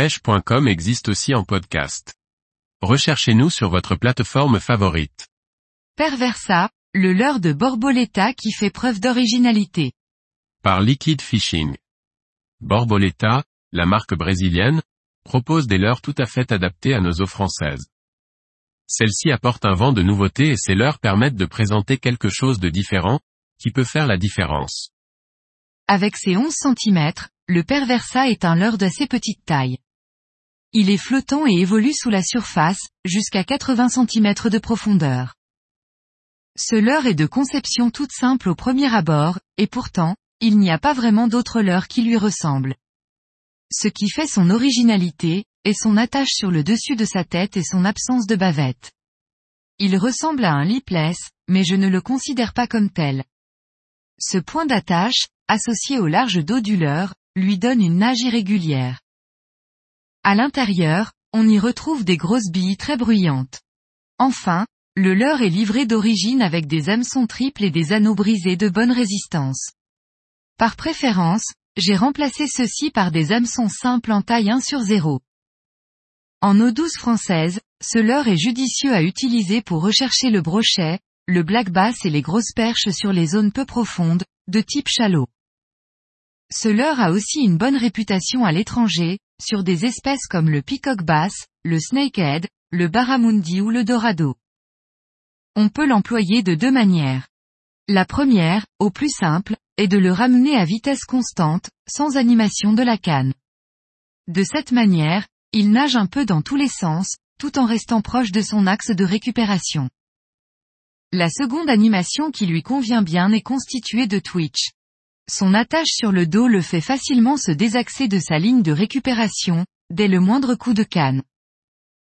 pêche.com existe aussi en podcast. Recherchez-nous sur votre plateforme favorite. Perversa, le leurre de Borboleta qui fait preuve d'originalité. Par Liquid Fishing. Borboleta, la marque brésilienne, propose des leurres tout à fait adaptés à nos eaux françaises. Celles-ci apportent un vent de nouveauté et ces leurres permettent de présenter quelque chose de différent, qui peut faire la différence. Avec ses 11 cm, le perversa est un leurre d'assez petite taille. Il est flottant et évolue sous la surface, jusqu'à 80 cm de profondeur. Ce leurre est de conception toute simple au premier abord, et pourtant, il n'y a pas vraiment d'autre leurre qui lui ressemble. Ce qui fait son originalité, est son attache sur le dessus de sa tête et son absence de bavette. Il ressemble à un lipless, mais je ne le considère pas comme tel. Ce point d'attache, associé au large dos du leurre, lui donne une nage irrégulière. À l'intérieur, on y retrouve des grosses billes très bruyantes. Enfin, le leurre est livré d'origine avec des hameçons triples et des anneaux brisés de bonne résistance. Par préférence, j'ai remplacé ceux-ci par des hameçons simples en taille 1 sur 0. En eau douce française, ce leurre est judicieux à utiliser pour rechercher le brochet, le black bass et les grosses perches sur les zones peu profondes, de type shallow. Ce leurre a aussi une bonne réputation à l'étranger, sur des espèces comme le peacock bass, le snakehead, le barramundi ou le dorado. On peut l'employer de deux manières. La première, au plus simple, est de le ramener à vitesse constante, sans animation de la canne. De cette manière, il nage un peu dans tous les sens, tout en restant proche de son axe de récupération. La seconde animation qui lui convient bien est constituée de twitch. Son attache sur le dos le fait facilement se désaxer de sa ligne de récupération, dès le moindre coup de canne.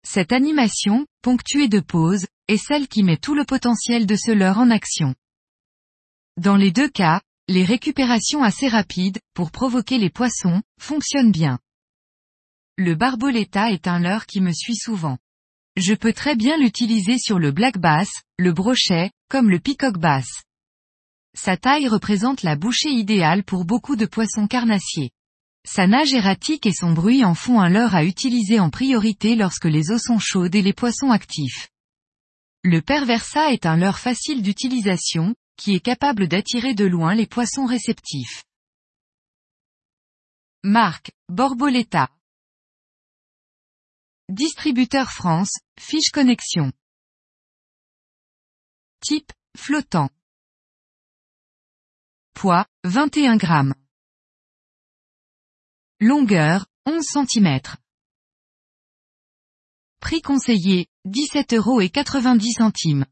Cette animation, ponctuée de pauses, est celle qui met tout le potentiel de ce leurre en action. Dans les deux cas, les récupérations assez rapides, pour provoquer les poissons, fonctionnent bien. Le barboletta est un leurre qui me suit souvent. Je peux très bien l'utiliser sur le black bass, le brochet, comme le peacock bass. Sa taille représente la bouchée idéale pour beaucoup de poissons carnassiers. Sa nage erratique et son bruit en font un leurre à utiliser en priorité lorsque les eaux sont chaudes et les poissons actifs. Le perversa est un leurre facile d'utilisation, qui est capable d'attirer de loin les poissons réceptifs. Marque, Borboleta. Distributeur France, Fiche Connexion. Type, flottant. Poids, 21 grammes. Longueur, 11 cm. Prix conseillé, 17 euros et 90 centimes.